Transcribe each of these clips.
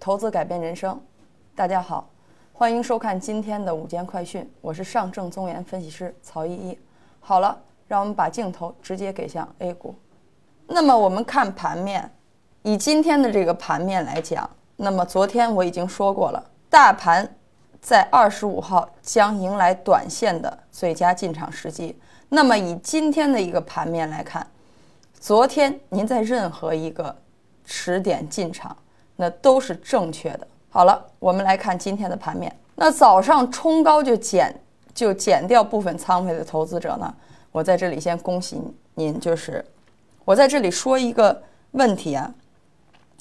投资改变人生。大家好，欢迎收看今天的午间快讯，我是上证综研分析师曹依依。好了，让我们把镜头直接给向 A 股。那么我们看盘面，以今天的这个盘面来讲，那么昨天我已经说过了，大盘在二十五号将迎来短线的最佳进场时机。那么以今天的一个盘面来看，昨天您在任何一个时点进场。那都是正确的。好了，我们来看今天的盘面。那早上冲高就减就减掉部分仓位的投资者呢，我在这里先恭喜您。就是我在这里说一个问题啊，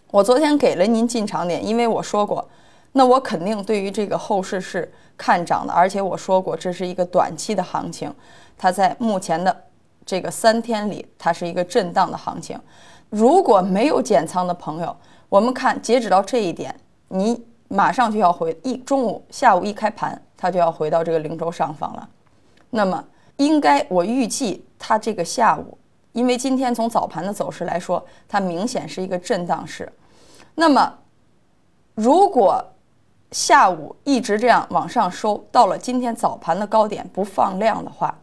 我昨天给了您进场点，因为我说过，那我肯定对于这个后市是看涨的，而且我说过这是一个短期的行情，它在目前的这个三天里，它是一个震荡的行情。如果没有减仓的朋友，我们看，截止到这一点，你马上就要回一中午、下午一开盘，它就要回到这个零轴上方了。那么，应该我预计它这个下午，因为今天从早盘的走势来说，它明显是一个震荡市。那么，如果下午一直这样往上收，到了今天早盘的高点不放量的话，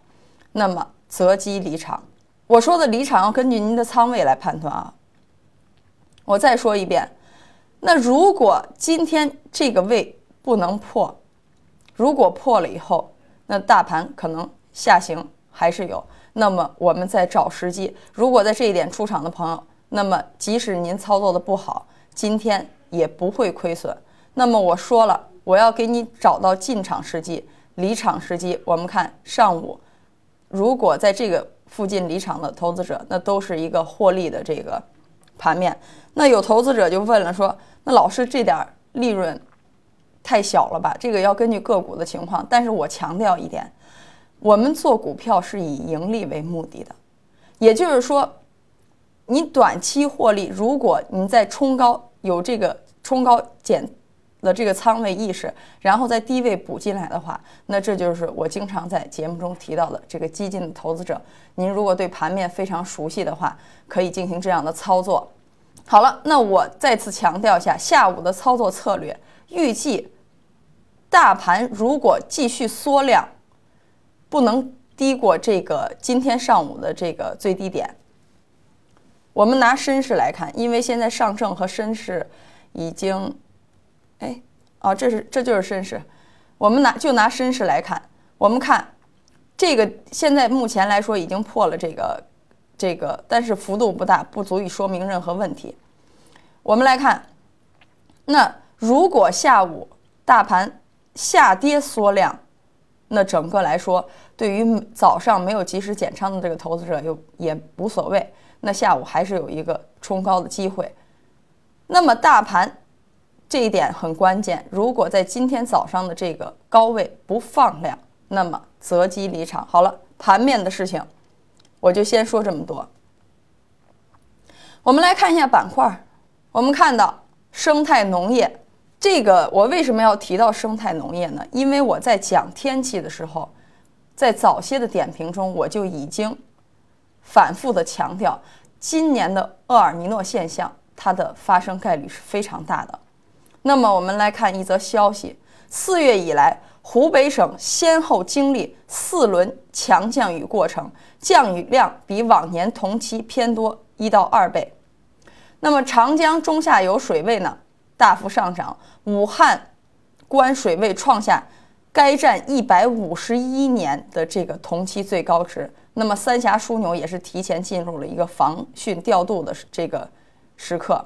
那么择机离场。我说的离场要根据您的仓位来判断啊。我再说一遍，那如果今天这个位不能破，如果破了以后，那大盘可能下行还是有。那么我们再找时机。如果在这一点出场的朋友，那么即使您操作的不好，今天也不会亏损。那么我说了，我要给你找到进场时机、离场时机。我们看上午，如果在这个附近离场的投资者，那都是一个获利的这个。盘面，那有投资者就问了，说：“那老师这点利润太小了吧？这个要根据个股的情况。但是我强调一点，我们做股票是以盈利为目的的，也就是说，你短期获利，如果你在冲高有这个冲高减的这个仓位意识，然后在低位补进来的话，那这就是我经常在节目中提到的这个激进的投资者。您如果对盘面非常熟悉的话，可以进行这样的操作。好了，那我再次强调一下下午的操作策略。预计大盘如果继续缩量，不能低过这个今天上午的这个最低点。我们拿深市来看，因为现在上证和深市已经，哎，哦，这是这就是深市。我们拿就拿深市来看，我们看这个现在目前来说已经破了这个。这个，但是幅度不大，不足以说明任何问题。我们来看，那如果下午大盘下跌缩量，那整个来说，对于早上没有及时减仓的这个投资者又也无所谓，那下午还是有一个冲高的机会。那么大盘这一点很关键，如果在今天早上的这个高位不放量，那么择机离场。好了，盘面的事情。我就先说这么多。我们来看一下板块，我们看到生态农业这个，我为什么要提到生态农业呢？因为我在讲天气的时候，在早些的点评中，我就已经反复的强调，今年的厄尔尼诺现象它的发生概率是非常大的。那么我们来看一则消息：四月以来。湖北省先后经历四轮强降雨过程，降雨量比往年同期偏多一到二倍。那么长江中下游水位呢大幅上涨，武汉关水位创下该站一百五十一年的这个同期最高值。那么三峡枢纽也是提前进入了一个防汛调度的这个时刻。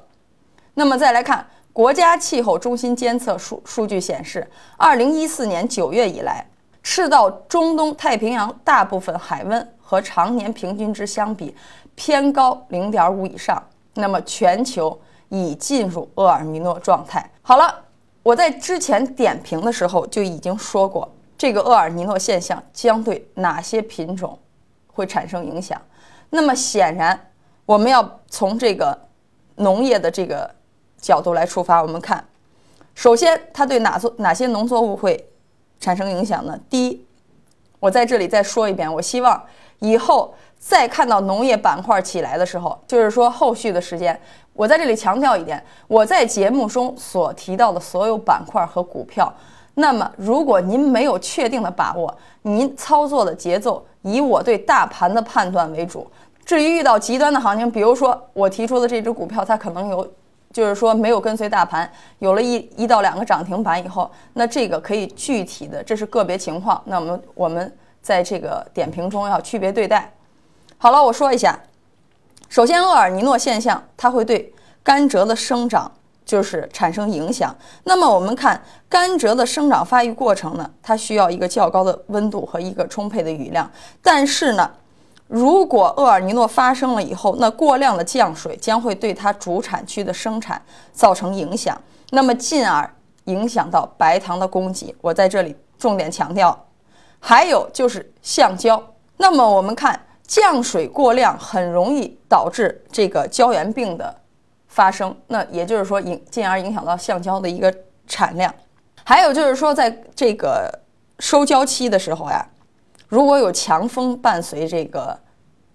那么再来看。国家气候中心监测数数据显示，二零一四年九月以来，赤道中东太平洋大部分海温和常年平均值相比偏高零点五以上。那么，全球已进入厄尔尼诺状态。好了，我在之前点评的时候就已经说过，这个厄尔尼诺现象将对哪些品种会产生影响。那么，显然我们要从这个农业的这个。角度来出发，我们看，首先它对哪作哪些农作物会产生影响呢？第一，我在这里再说一遍，我希望以后再看到农业板块起来的时候，就是说后续的时间，我在这里强调一点，我在节目中所提到的所有板块和股票，那么如果您没有确定的把握，您操作的节奏以我对大盘的判断为主。至于遇到极端的行情，比如说我提出的这只股票，它可能有，就是说没有跟随大盘，有了一一到两个涨停板以后，那这个可以具体的，这是个别情况，那我们我们在这个点评中要区别对待。好了，我说一下。首先，厄尔尼诺现象它会对甘蔗的生长就是产生影响。那么我们看甘蔗的生长发育过程呢，它需要一个较高的温度和一个充沛的雨量。但是呢，如果厄尔尼诺发生了以后，那过量的降水将会对它主产区的生产造成影响，那么进而影响到白糖的供给。我在这里重点强调，还有就是橡胶。那么我们看。降水过量很容易导致这个胶原病的发生，那也就是说影进而影响到橡胶的一个产量。还有就是说，在这个收胶期的时候呀，如果有强风伴随这个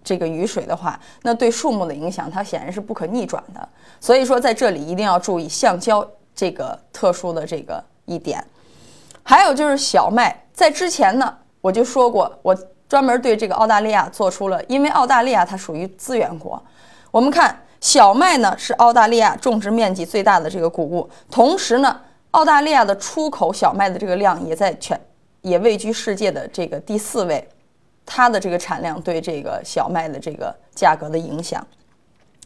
这个雨水的话，那对树木的影响它显然是不可逆转的。所以说在这里一定要注意橡胶这个特殊的这个一点。还有就是小麦，在之前呢我就说过我。专门对这个澳大利亚做出了，因为澳大利亚它属于资源国。我们看小麦呢是澳大利亚种植面积最大的这个谷物，同时呢，澳大利亚的出口小麦的这个量也在全也位居世界的这个第四位，它的这个产量对这个小麦的这个价格的影响。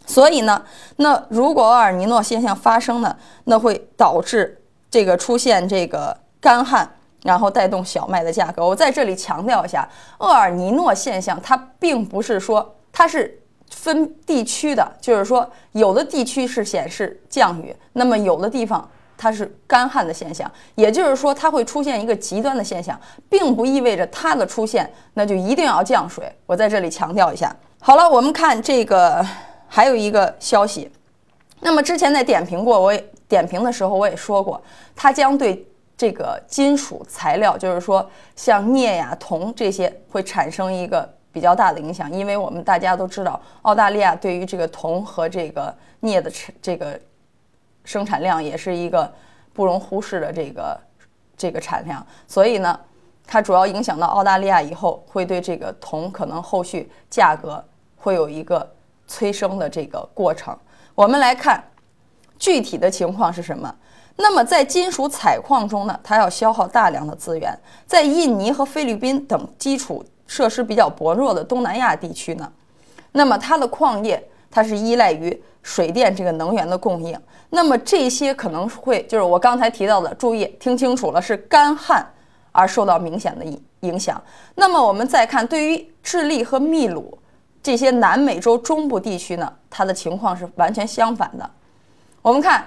所以呢，那如果厄尔尼诺现象发生呢，那会导致这个出现这个干旱。然后带动小麦的价格。我在这里强调一下，厄尔尼诺现象它并不是说它是分地区的，就是说有的地区是显示降雨，那么有的地方它是干旱的现象。也就是说，它会出现一个极端的现象，并不意味着它的出现那就一定要降水。我在这里强调一下。好了，我们看这个还有一个消息，那么之前在点评过，我也点评的时候我也说过，它将对。这个金属材料，就是说像镍呀、铜这些，会产生一个比较大的影响，因为我们大家都知道，澳大利亚对于这个铜和这个镍的这个生产量也是一个不容忽视的这个这个产量，所以呢，它主要影响到澳大利亚以后，会对这个铜可能后续价格会有一个催生的这个过程。我们来看具体的情况是什么。那么在金属采矿中呢，它要消耗大量的资源。在印尼和菲律宾等基础设施比较薄弱的东南亚地区呢，那么它的矿业它是依赖于水电这个能源的供应。那么这些可能会就是我刚才提到的，注意听清楚了，是干旱而受到明显的影影响。那么我们再看，对于智利和秘鲁这些南美洲中部地区呢，它的情况是完全相反的。我们看。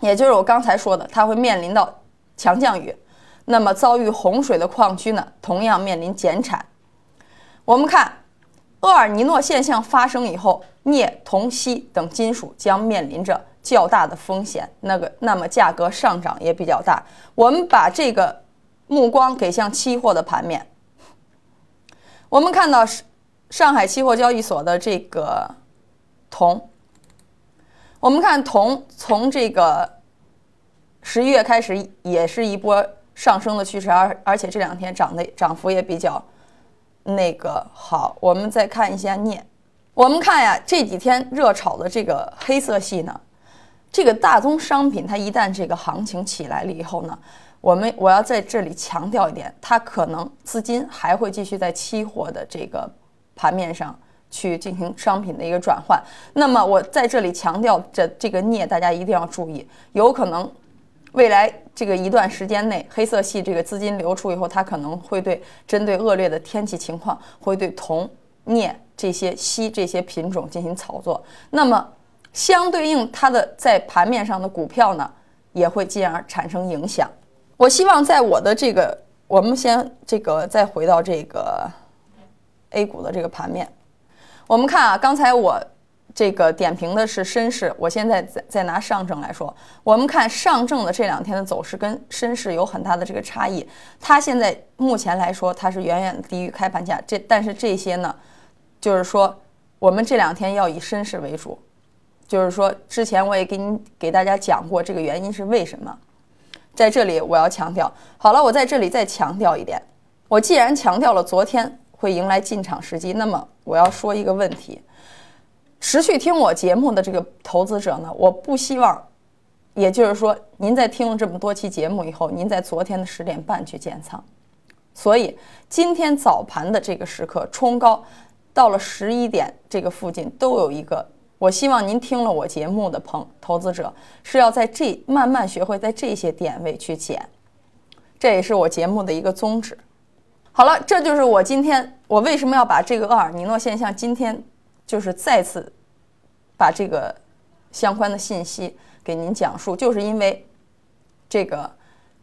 也就是我刚才说的，它会面临到强降雨，那么遭遇洪水的矿区呢，同样面临减产。我们看厄尔尼诺现象发生以后，镍、铜、锡等金属将面临着较大的风险，那个那么价格上涨也比较大。我们把这个目光给向期货的盘面，我们看到上海期货交易所的这个铜。我们看铜从这个十一月开始也是一波上升的趋势，而而且这两天涨的涨幅也比较那个好。我们再看一下镍，我们看呀这几天热炒的这个黑色系呢，这个大宗商品它一旦这个行情起来了以后呢，我们我要在这里强调一点，它可能资金还会继续在期货的这个盘面上。去进行商品的一个转换，那么我在这里强调这这个镍，大家一定要注意，有可能未来这个一段时间内，黑色系这个资金流出以后，它可能会对针对恶劣的天气情况，会对铜、镍这些锡这些品种进行炒作，那么相对应它的在盘面上的股票呢，也会进而产生影响。我希望在我的这个，我们先这个再回到这个 A 股的这个盘面。我们看啊，刚才我这个点评的是深市，我现在再再拿上证来说，我们看上证的这两天的走势跟深市有很大的这个差异。它现在目前来说，它是远远低于开盘价，这但是这些呢，就是说我们这两天要以绅士为主。就是说，之前我也给你给大家讲过这个原因是为什么，在这里我要强调。好了，我在这里再强调一点。我既然强调了昨天会迎来进场时机，那么我要说一个问题：持续听我节目的这个投资者呢，我不希望，也就是说，您在听了这么多期节目以后，您在昨天的十点半去建仓。所以今天早盘的这个时刻冲高到了十一点这个附近，都有一个。我希望您听了我节目的朋投资者是要在这慢慢学会在这些点位去减，这也是我节目的一个宗旨。好了，这就是我今天我为什么要把这个厄尔尼诺现象今天就是再次把这个相关的信息给您讲述，就是因为这个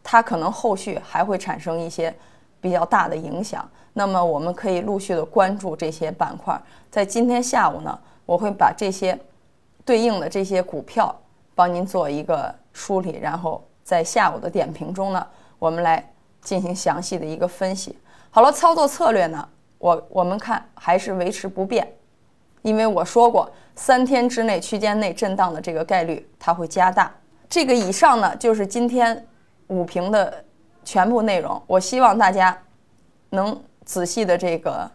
它可能后续还会产生一些比较大的影响。那么我们可以陆续的关注这些板块，在今天下午呢。我会把这些对应的这些股票帮您做一个梳理，然后在下午的点评中呢，我们来进行详细的一个分析。好了，操作策略呢，我我们看还是维持不变，因为我说过，三天之内区间内震荡的这个概率它会加大。这个以上呢，就是今天五评的全部内容。我希望大家能仔细的这个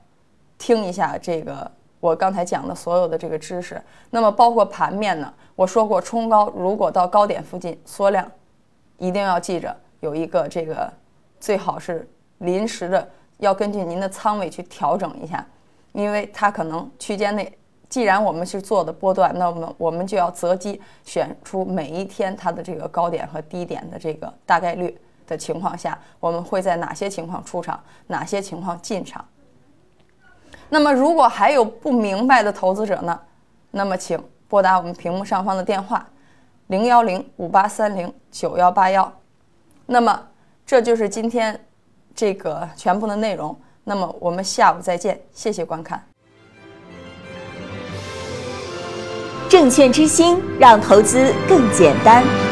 听一下这个。我刚才讲的所有的这个知识，那么包括盘面呢？我说过，冲高如果到高点附近缩量，一定要记着有一个这个，最好是临时的，要根据您的仓位去调整一下，因为它可能区间内，既然我们是做的波段，那么我们就要择机选出每一天它的这个高点和低点的这个大概率的情况下，我们会在哪些情况出场，哪些情况进场。那么，如果还有不明白的投资者呢？那么，请拨打我们屏幕上方的电话，零幺零五八三零九幺八幺。那么，这就是今天这个全部的内容。那么，我们下午再见，谢谢观看。证券之星，让投资更简单。